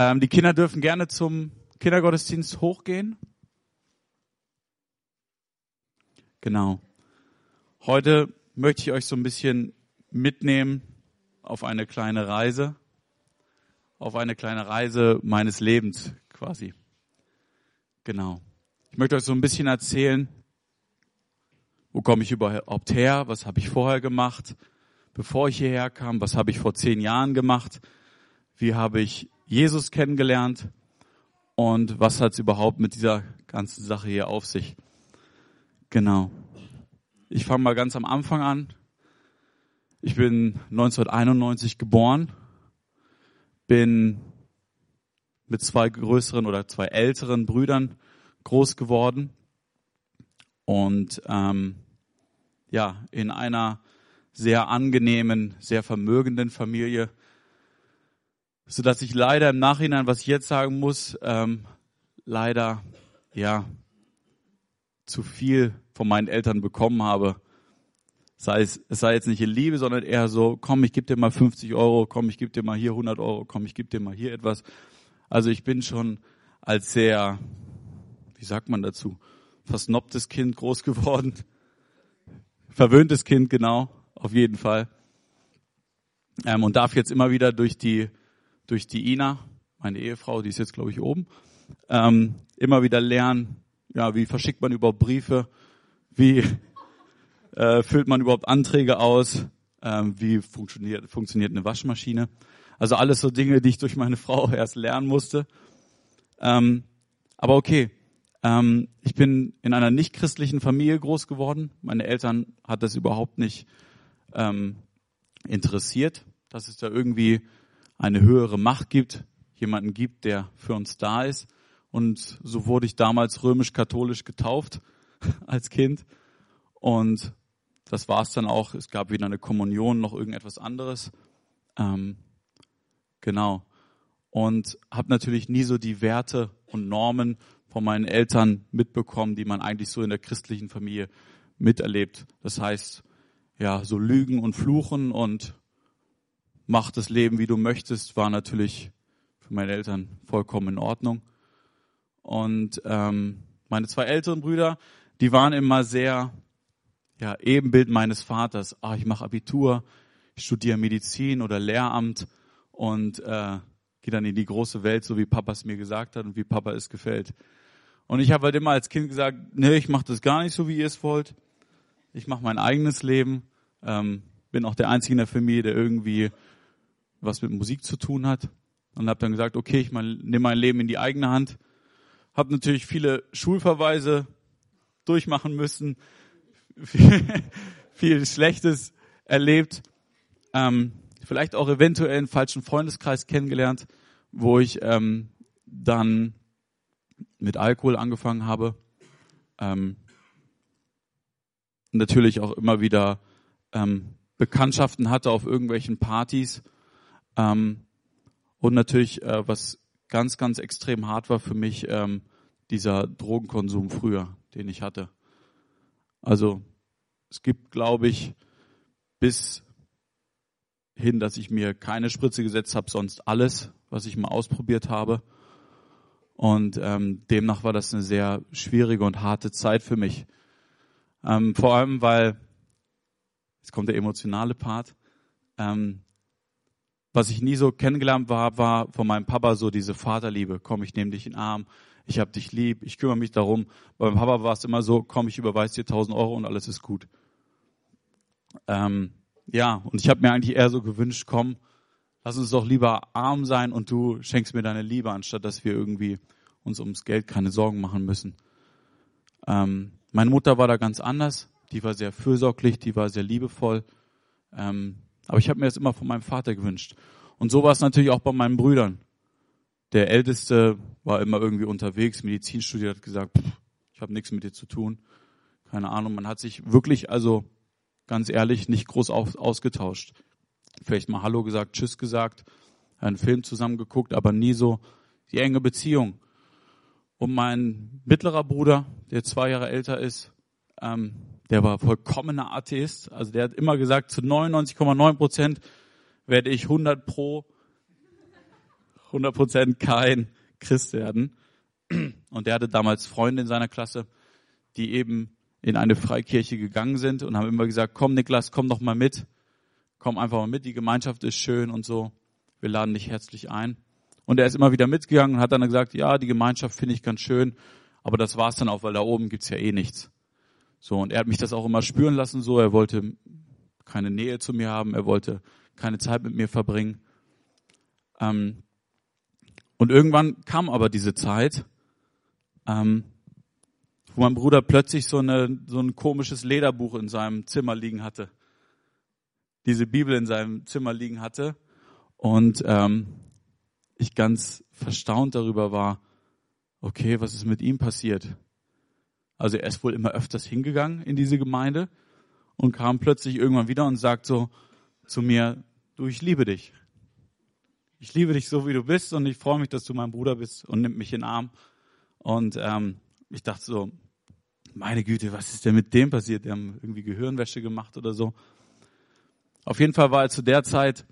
Ähm, die Kinder dürfen gerne zum Kindergottesdienst hochgehen. Genau. Heute möchte ich euch so ein bisschen mitnehmen auf eine kleine Reise, auf eine kleine Reise meines Lebens quasi. Genau. Ich möchte euch so ein bisschen erzählen, wo komme ich überhaupt her, was habe ich vorher gemacht, bevor ich hierher kam, was habe ich vor zehn Jahren gemacht, wie habe ich Jesus kennengelernt und was hat es überhaupt mit dieser ganzen Sache hier auf sich. Genau. Ich fange mal ganz am Anfang an. Ich bin 1991 geboren, bin mit zwei größeren oder zwei älteren Brüdern groß geworden und ähm, ja in einer sehr angenehmen, sehr vermögenden Familie, so dass ich leider im Nachhinein, was ich jetzt sagen muss, ähm, leider ja zu viel von meinen Eltern bekommen habe sei es, es sei jetzt nicht in Liebe, sondern eher so, komm, ich gebe dir mal 50 Euro, komm, ich gebe dir mal hier 100 Euro, komm, ich gebe dir mal hier etwas. Also ich bin schon als sehr, wie sagt man dazu, versnobtes Kind groß geworden. Verwöhntes Kind, genau, auf jeden Fall. Ähm, und darf jetzt immer wieder durch die, durch die Ina, meine Ehefrau, die ist jetzt, glaube ich, oben, ähm, immer wieder lernen, ja, wie verschickt man überhaupt Briefe, wie, äh, füllt man überhaupt Anträge aus? Ähm, wie funktioniert, funktioniert eine Waschmaschine? Also alles so Dinge, die ich durch meine Frau erst lernen musste. Ähm, aber okay, ähm, ich bin in einer nicht-christlichen Familie groß geworden. Meine Eltern hat das überhaupt nicht ähm, interessiert, dass es da irgendwie eine höhere Macht gibt, jemanden gibt, der für uns da ist. Und so wurde ich damals römisch-katholisch getauft als Kind. Und das war es dann auch. Es gab weder eine Kommunion noch irgendetwas anderes. Ähm, genau. Und habe natürlich nie so die Werte und Normen von meinen Eltern mitbekommen, die man eigentlich so in der christlichen Familie miterlebt. Das heißt, ja, so Lügen und Fluchen und mach das Leben, wie du möchtest, war natürlich für meine Eltern vollkommen in Ordnung. Und ähm, meine zwei älteren Brüder, die waren immer sehr ja, Ebenbild meines Vaters. Ah, ich mache Abitur, ich studiere Medizin oder Lehramt und äh, gehe dann in die große Welt, so wie Papa es mir gesagt hat und wie Papa es gefällt. Und ich habe halt immer als Kind gesagt, nee, ich mache das gar nicht so, wie ihr es wollt. Ich mache mein eigenes Leben. Ähm, bin auch der Einzige in der Familie, der irgendwie was mit Musik zu tun hat. Und habe dann gesagt, okay, ich nehme mein Leben in die eigene Hand. Habe natürlich viele Schulverweise durchmachen müssen, viel, Schlechtes erlebt, ähm, vielleicht auch eventuell einen falschen Freundeskreis kennengelernt, wo ich ähm, dann mit Alkohol angefangen habe. Ähm, natürlich auch immer wieder ähm, Bekanntschaften hatte auf irgendwelchen Partys. Ähm, und natürlich, äh, was ganz, ganz extrem hart war für mich, ähm, dieser Drogenkonsum früher, den ich hatte. Also es gibt, glaube ich, bis hin, dass ich mir keine Spritze gesetzt habe, sonst alles, was ich mal ausprobiert habe. Und ähm, demnach war das eine sehr schwierige und harte Zeit für mich. Ähm, vor allem, weil, jetzt kommt der emotionale Part, ähm, was ich nie so kennengelernt war, war von meinem Papa so diese Vaterliebe. Komm, ich nehme dich in den Arm, ich habe dich lieb, ich kümmere mich darum. Bei meinem Papa war es immer so, komm, ich überweise dir 1000 Euro und alles ist gut. Ähm, ja, und ich habe mir eigentlich eher so gewünscht, komm, lass uns doch lieber arm sein und du schenkst mir deine Liebe, anstatt dass wir irgendwie uns ums Geld keine Sorgen machen müssen. Ähm, meine Mutter war da ganz anders. Die war sehr fürsorglich, die war sehr liebevoll. Ähm, aber ich habe mir das immer von meinem Vater gewünscht. Und so war es natürlich auch bei meinen Brüdern. Der Älteste war immer irgendwie unterwegs, Medizin studiert, hat gesagt, pff, ich habe nichts mit dir zu tun. Keine Ahnung, man hat sich wirklich, also ganz ehrlich, nicht groß aus, ausgetauscht. Vielleicht mal Hallo gesagt, Tschüss gesagt, einen Film zusammen geguckt, aber nie so die enge Beziehung. Und mein mittlerer Bruder, der zwei Jahre älter ist, ähm, der war vollkommener Atheist. Also der hat immer gesagt, zu 99,9 Prozent werde ich 100 pro 100% kein Christ werden. Und der hatte damals Freunde in seiner Klasse, die eben in eine Freikirche gegangen sind und haben immer gesagt, komm Niklas, komm doch mal mit. Komm einfach mal mit, die Gemeinschaft ist schön und so. Wir laden dich herzlich ein. Und er ist immer wieder mitgegangen und hat dann gesagt, ja, die Gemeinschaft finde ich ganz schön, aber das war's dann auch, weil da oben gibt's ja eh nichts. So, und er hat mich das auch immer spüren lassen, so, er wollte keine Nähe zu mir haben, er wollte keine Zeit mit mir verbringen. Ähm, und irgendwann kam aber diese Zeit, ähm, wo mein Bruder plötzlich so, eine, so ein komisches Lederbuch in seinem Zimmer liegen hatte. Diese Bibel in seinem Zimmer liegen hatte. Und ähm, ich ganz verstaunt darüber war, okay, was ist mit ihm passiert? Also er ist wohl immer öfters hingegangen in diese Gemeinde und kam plötzlich irgendwann wieder und sagt so zu mir, du, ich liebe dich. Ich liebe dich so, wie du bist und ich freue mich, dass du mein Bruder bist und nimmt mich in den Arm. Und ähm, ich dachte so, meine Güte, was ist denn mit dem passiert? Die haben irgendwie Gehirnwäsche gemacht oder so. Auf jeden Fall war er zu der Zeit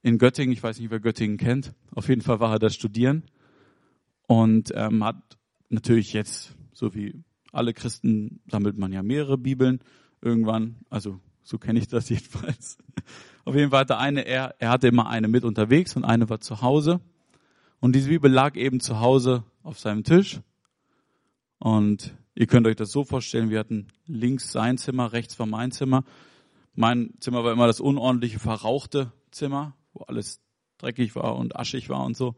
in Göttingen, ich weiß nicht, wer Göttingen kennt. Auf jeden Fall war er da studieren und ähm, hat natürlich jetzt, so wie alle Christen sammelt man ja mehrere Bibeln irgendwann. Also so kenne ich das jedenfalls. Auf jeden Fall hatte eine, er, er hatte immer eine mit unterwegs und eine war zu Hause. Und diese Bibel lag eben zu Hause auf seinem Tisch. Und ihr könnt euch das so vorstellen, wir hatten links sein Zimmer, rechts war mein Zimmer. Mein Zimmer war immer das unordentliche, verrauchte Zimmer, wo alles dreckig war und aschig war und so.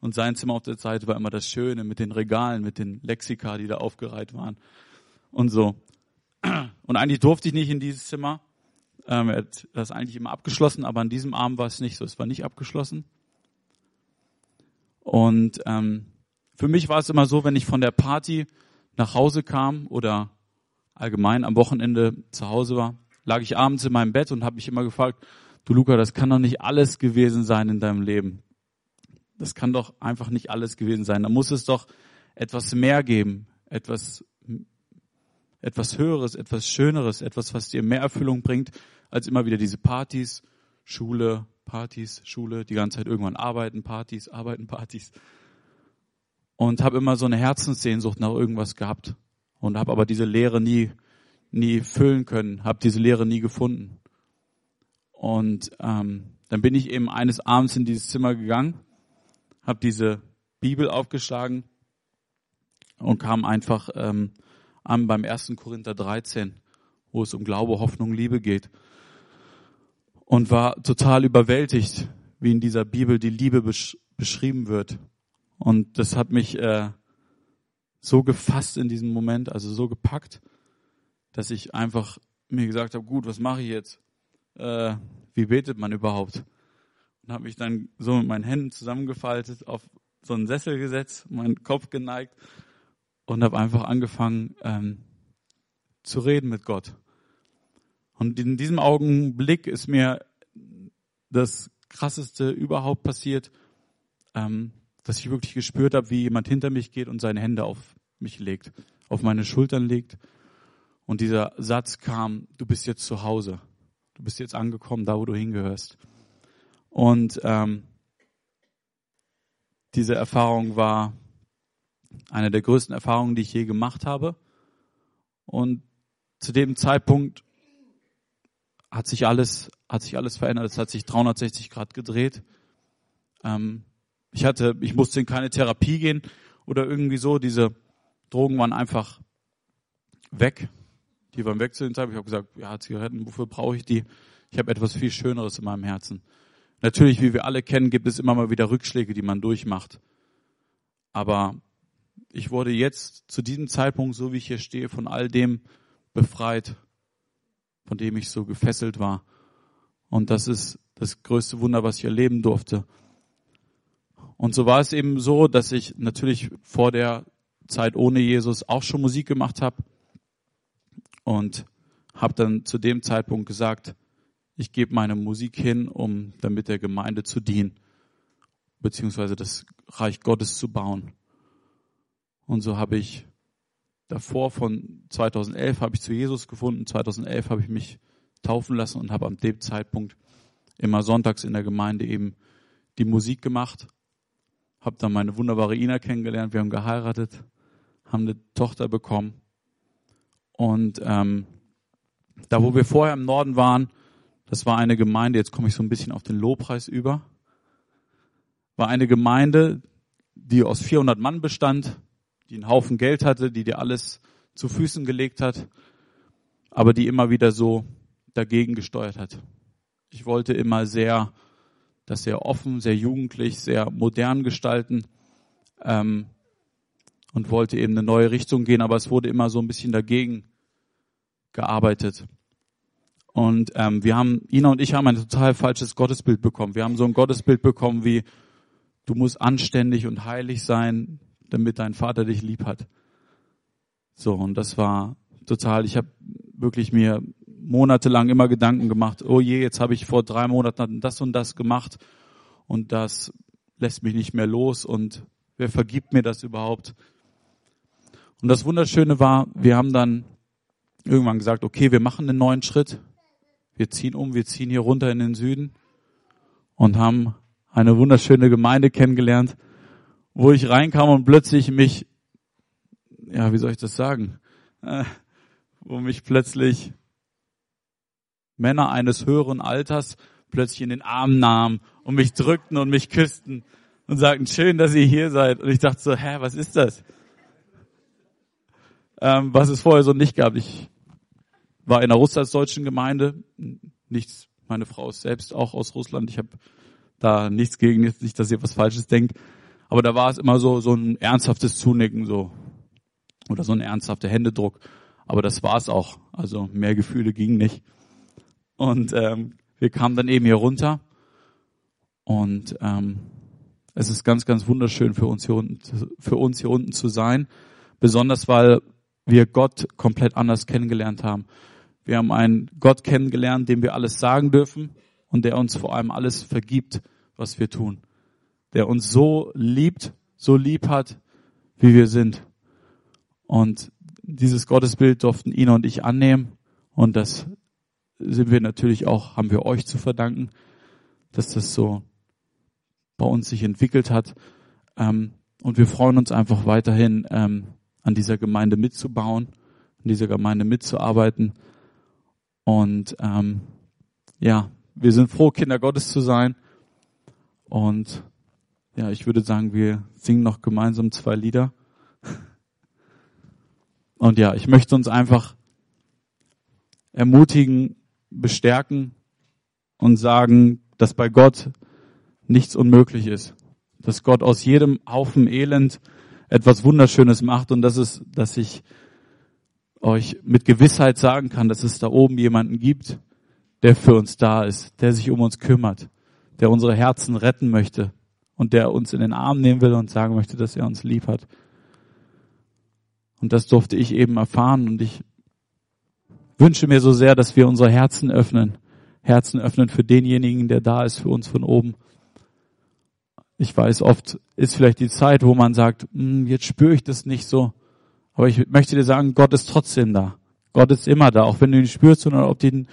Und sein Zimmer auf der Seite war immer das Schöne mit den Regalen, mit den Lexika, die da aufgereiht waren und so. Und eigentlich durfte ich nicht in dieses Zimmer. Ähm, er hat das eigentlich immer abgeschlossen, aber an diesem Abend war es nicht so. Es war nicht abgeschlossen. Und ähm, für mich war es immer so, wenn ich von der Party nach Hause kam oder allgemein am Wochenende zu Hause war, lag ich abends in meinem Bett und habe mich immer gefragt, du Luca, das kann doch nicht alles gewesen sein in deinem Leben das kann doch einfach nicht alles gewesen sein. Da muss es doch etwas mehr geben, etwas, etwas Höheres, etwas Schöneres, etwas, was dir mehr Erfüllung bringt, als immer wieder diese Partys, Schule, Partys, Schule, die ganze Zeit irgendwann arbeiten, Partys, arbeiten, Partys. Und habe immer so eine Herzenssehnsucht nach irgendwas gehabt und habe aber diese Lehre nie, nie füllen können, habe diese Lehre nie gefunden. Und ähm, dann bin ich eben eines Abends in dieses Zimmer gegangen habe diese Bibel aufgeschlagen und kam einfach ähm, an beim 1. Korinther 13, wo es um Glaube, Hoffnung, Liebe geht. Und war total überwältigt, wie in dieser Bibel die Liebe besch beschrieben wird. Und das hat mich äh, so gefasst in diesem Moment, also so gepackt, dass ich einfach mir gesagt habe, gut, was mache ich jetzt? Äh, wie betet man überhaupt? Und habe mich dann so mit meinen Händen zusammengefaltet, auf so einen Sessel gesetzt, meinen Kopf geneigt und habe einfach angefangen ähm, zu reden mit Gott. Und in diesem Augenblick ist mir das Krasseste überhaupt passiert, ähm, dass ich wirklich gespürt habe, wie jemand hinter mich geht und seine Hände auf mich legt, auf meine Schultern legt. Und dieser Satz kam, du bist jetzt zu Hause. Du bist jetzt angekommen, da wo du hingehörst. Und ähm, diese Erfahrung war eine der größten Erfahrungen, die ich je gemacht habe. Und zu dem Zeitpunkt hat sich alles, hat sich alles verändert. Es hat sich 360 Grad gedreht. Ähm, ich hatte, ich musste in keine Therapie gehen oder irgendwie so. Diese Drogen waren einfach weg. Die waren weg zu dem Zeitpunkt. Ich habe gesagt, ja, Zigaretten, wofür brauche ich die? Ich habe etwas viel Schöneres in meinem Herzen. Natürlich, wie wir alle kennen, gibt es immer mal wieder Rückschläge, die man durchmacht. Aber ich wurde jetzt zu diesem Zeitpunkt, so wie ich hier stehe, von all dem befreit, von dem ich so gefesselt war. Und das ist das größte Wunder, was ich erleben durfte. Und so war es eben so, dass ich natürlich vor der Zeit ohne Jesus auch schon Musik gemacht habe und habe dann zu dem Zeitpunkt gesagt, ich gebe meine Musik hin, um damit der Gemeinde zu dienen, beziehungsweise das Reich Gottes zu bauen. Und so habe ich davor von 2011 habe ich zu Jesus gefunden, 2011 habe ich mich taufen lassen und habe am dem Zeitpunkt immer sonntags in der Gemeinde eben die Musik gemacht habe dann meine wunderbare Ina kennengelernt. Wir haben geheiratet, haben eine Tochter bekommen. Und ähm, da, wo wir vorher im Norden waren, das war eine Gemeinde, jetzt komme ich so ein bisschen auf den Lobpreis über, war eine Gemeinde, die aus 400 Mann bestand, die einen Haufen Geld hatte, die dir alles zu Füßen gelegt hat, aber die immer wieder so dagegen gesteuert hat. Ich wollte immer sehr, das sehr offen, sehr jugendlich, sehr modern gestalten ähm, und wollte eben eine neue Richtung gehen, aber es wurde immer so ein bisschen dagegen gearbeitet. Und ähm, wir haben, Ina und ich haben ein total falsches Gottesbild bekommen. Wir haben so ein Gottesbild bekommen wie, du musst anständig und heilig sein, damit dein Vater dich lieb hat. So, und das war total, ich habe wirklich mir monatelang immer Gedanken gemacht, oh je, jetzt habe ich vor drei Monaten das und das gemacht und das lässt mich nicht mehr los und wer vergibt mir das überhaupt? Und das Wunderschöne war, wir haben dann irgendwann gesagt, okay, wir machen einen neuen Schritt. Wir ziehen um, wir ziehen hier runter in den Süden und haben eine wunderschöne Gemeinde kennengelernt, wo ich reinkam und plötzlich mich, ja, wie soll ich das sagen, äh, wo mich plötzlich Männer eines höheren Alters plötzlich in den Arm nahmen und mich drückten und mich küssten und sagten, schön, dass ihr hier seid. Und ich dachte so, hä, was ist das? Ähm, was es vorher so nicht gab. Ich war in einer russlandsdeutschen Gemeinde, nichts, meine Frau ist selbst auch aus Russland. Ich habe da nichts gegen, nicht, dass ihr was Falsches denkt. Aber da war es immer so, so ein ernsthaftes Zunicken, so. Oder so ein ernsthafter Händedruck. Aber das war es auch. Also mehr Gefühle ging nicht. Und ähm, wir kamen dann eben hier runter. Und ähm, es ist ganz, ganz wunderschön für uns hier unten, für uns hier unten zu sein. Besonders weil wir Gott komplett anders kennengelernt haben. Wir haben einen Gott kennengelernt, dem wir alles sagen dürfen und der uns vor allem alles vergibt, was wir tun. Der uns so liebt, so lieb hat, wie wir sind. Und dieses Gottesbild durften Ina und ich annehmen und das sind wir natürlich auch, haben wir euch zu verdanken, dass das so bei uns sich entwickelt hat. Ähm, und wir freuen uns einfach weiterhin, ähm, an dieser Gemeinde mitzubauen, an dieser Gemeinde mitzuarbeiten. Und ähm, ja, wir sind froh, Kinder Gottes zu sein. Und ja, ich würde sagen, wir singen noch gemeinsam zwei Lieder. Und ja, ich möchte uns einfach ermutigen, bestärken und sagen, dass bei Gott nichts unmöglich ist. Dass Gott aus jedem Haufen Elend etwas Wunderschönes macht und das ist, dass ich euch mit Gewissheit sagen kann, dass es da oben jemanden gibt, der für uns da ist, der sich um uns kümmert, der unsere Herzen retten möchte und der uns in den Arm nehmen will und sagen möchte, dass er uns lieb hat. Und das durfte ich eben erfahren und ich wünsche mir so sehr, dass wir unsere Herzen öffnen, Herzen öffnen für denjenigen, der da ist für uns von oben. Ich weiß, oft ist vielleicht die Zeit, wo man sagt, hm, jetzt spüre ich das nicht so. Aber ich möchte dir sagen, Gott ist trotzdem da. Gott ist immer da, auch wenn du ihn spürst oder ob du ihn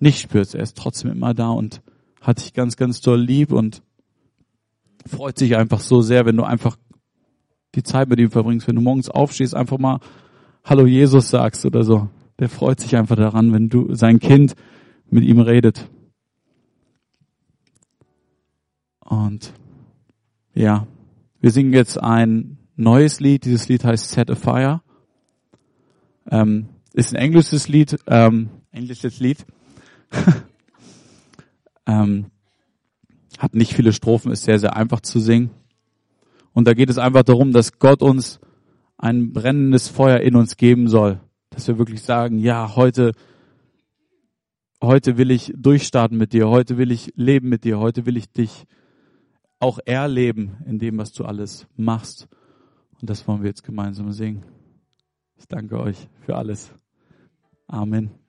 nicht spürst. Er ist trotzdem immer da und hat dich ganz, ganz toll lieb und freut sich einfach so sehr, wenn du einfach die Zeit mit ihm verbringst, wenn du morgens aufstehst, einfach mal Hallo Jesus sagst oder so der freut sich einfach daran, wenn du sein Kind mit ihm redet. Und ja, wir singen jetzt ein neues Lied. Dieses Lied heißt Set a Fire. Ähm, ist ein englisches Lied, ähm, englisches Lied. ähm, hat nicht viele Strophen, ist sehr, sehr einfach zu singen. Und da geht es einfach darum, dass Gott uns ein brennendes Feuer in uns geben soll dass wir wirklich sagen, ja, heute, heute will ich durchstarten mit dir, heute will ich leben mit dir, heute will ich dich auch erleben in dem, was du alles machst. Und das wollen wir jetzt gemeinsam singen. Ich danke euch für alles. Amen.